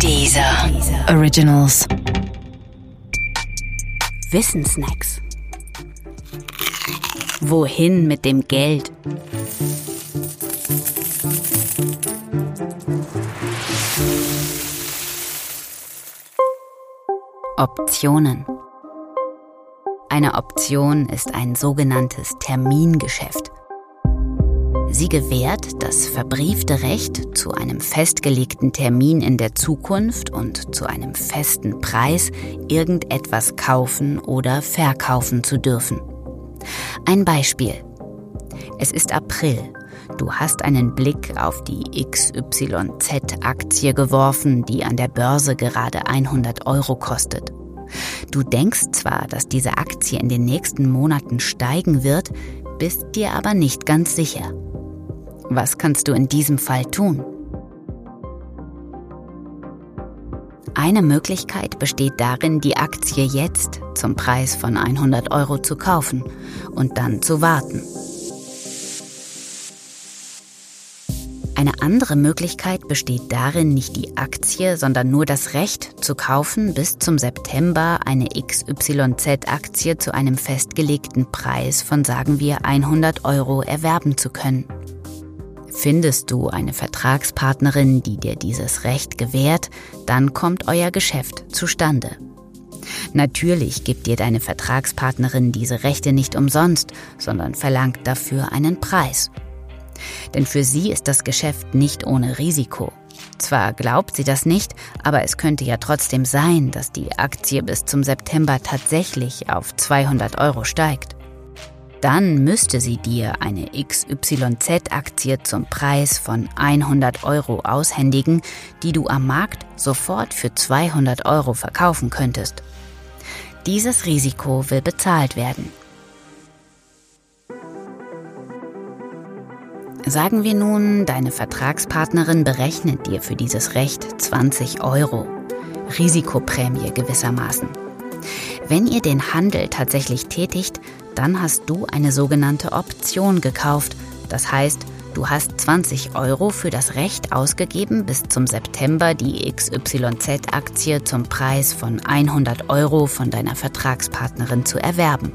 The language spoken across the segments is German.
Dieser Originals. Wissensnacks. Wohin mit dem Geld? Optionen. Eine Option ist ein sogenanntes Termingeschäft. Sie gewährt das verbriefte Recht, zu einem festgelegten Termin in der Zukunft und zu einem festen Preis irgendetwas kaufen oder verkaufen zu dürfen. Ein Beispiel. Es ist April. Du hast einen Blick auf die XYZ-Aktie geworfen, die an der Börse gerade 100 Euro kostet. Du denkst zwar, dass diese Aktie in den nächsten Monaten steigen wird, bist dir aber nicht ganz sicher. Was kannst du in diesem Fall tun? Eine Möglichkeit besteht darin, die Aktie jetzt zum Preis von 100 Euro zu kaufen und dann zu warten. Eine andere Möglichkeit besteht darin, nicht die Aktie, sondern nur das Recht zu kaufen, bis zum September eine XYZ-Aktie zu einem festgelegten Preis von sagen wir 100 Euro erwerben zu können. Findest du eine Vertragspartnerin, die dir dieses Recht gewährt, dann kommt euer Geschäft zustande. Natürlich gibt dir deine Vertragspartnerin diese Rechte nicht umsonst, sondern verlangt dafür einen Preis. Denn für sie ist das Geschäft nicht ohne Risiko. Zwar glaubt sie das nicht, aber es könnte ja trotzdem sein, dass die Aktie bis zum September tatsächlich auf 200 Euro steigt. Dann müsste sie dir eine XYZ-Aktie zum Preis von 100 Euro aushändigen, die du am Markt sofort für 200 Euro verkaufen könntest. Dieses Risiko will bezahlt werden. Sagen wir nun, deine Vertragspartnerin berechnet dir für dieses Recht 20 Euro. Risikoprämie gewissermaßen. Wenn ihr den Handel tatsächlich tätigt, dann hast du eine sogenannte Option gekauft. Das heißt, du hast 20 Euro für das Recht ausgegeben, bis zum September die XYZ-Aktie zum Preis von 100 Euro von deiner Vertragspartnerin zu erwerben.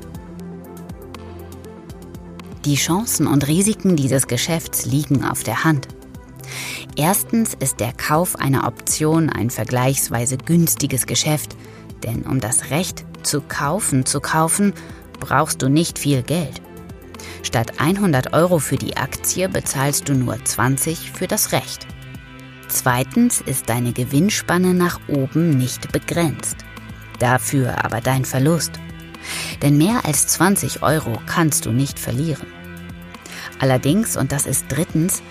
Die Chancen und Risiken dieses Geschäfts liegen auf der Hand. Erstens ist der Kauf einer Option ein vergleichsweise günstiges Geschäft, denn um das Recht zu kaufen zu kaufen, brauchst du nicht viel Geld. Statt 100 Euro für die Aktie bezahlst du nur 20 für das Recht. Zweitens ist deine Gewinnspanne nach oben nicht begrenzt. Dafür aber dein Verlust. Denn mehr als 20 Euro kannst du nicht verlieren. Allerdings, und das ist drittens,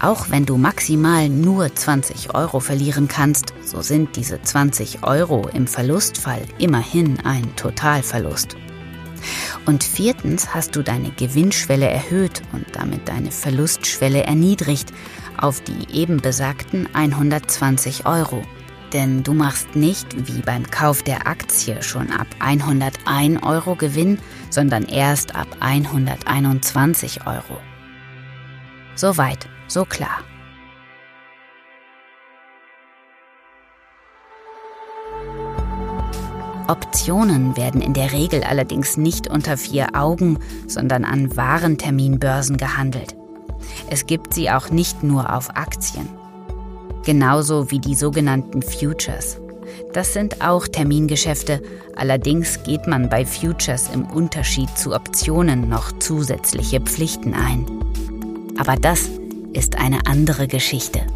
auch wenn du maximal nur 20 Euro verlieren kannst, so sind diese 20 Euro im Verlustfall immerhin ein Totalverlust. Und viertens hast du deine Gewinnschwelle erhöht und damit deine Verlustschwelle erniedrigt auf die eben besagten 120 Euro. Denn du machst nicht wie beim Kauf der Aktie schon ab 101 Euro Gewinn, sondern erst ab 121 Euro. Soweit, so klar. Optionen werden in der Regel allerdings nicht unter vier Augen, sondern an Warenterminbörsen gehandelt. Es gibt sie auch nicht nur auf Aktien. Genauso wie die sogenannten Futures. Das sind auch Termingeschäfte, allerdings geht man bei Futures im Unterschied zu Optionen noch zusätzliche Pflichten ein. Aber das ist eine andere Geschichte.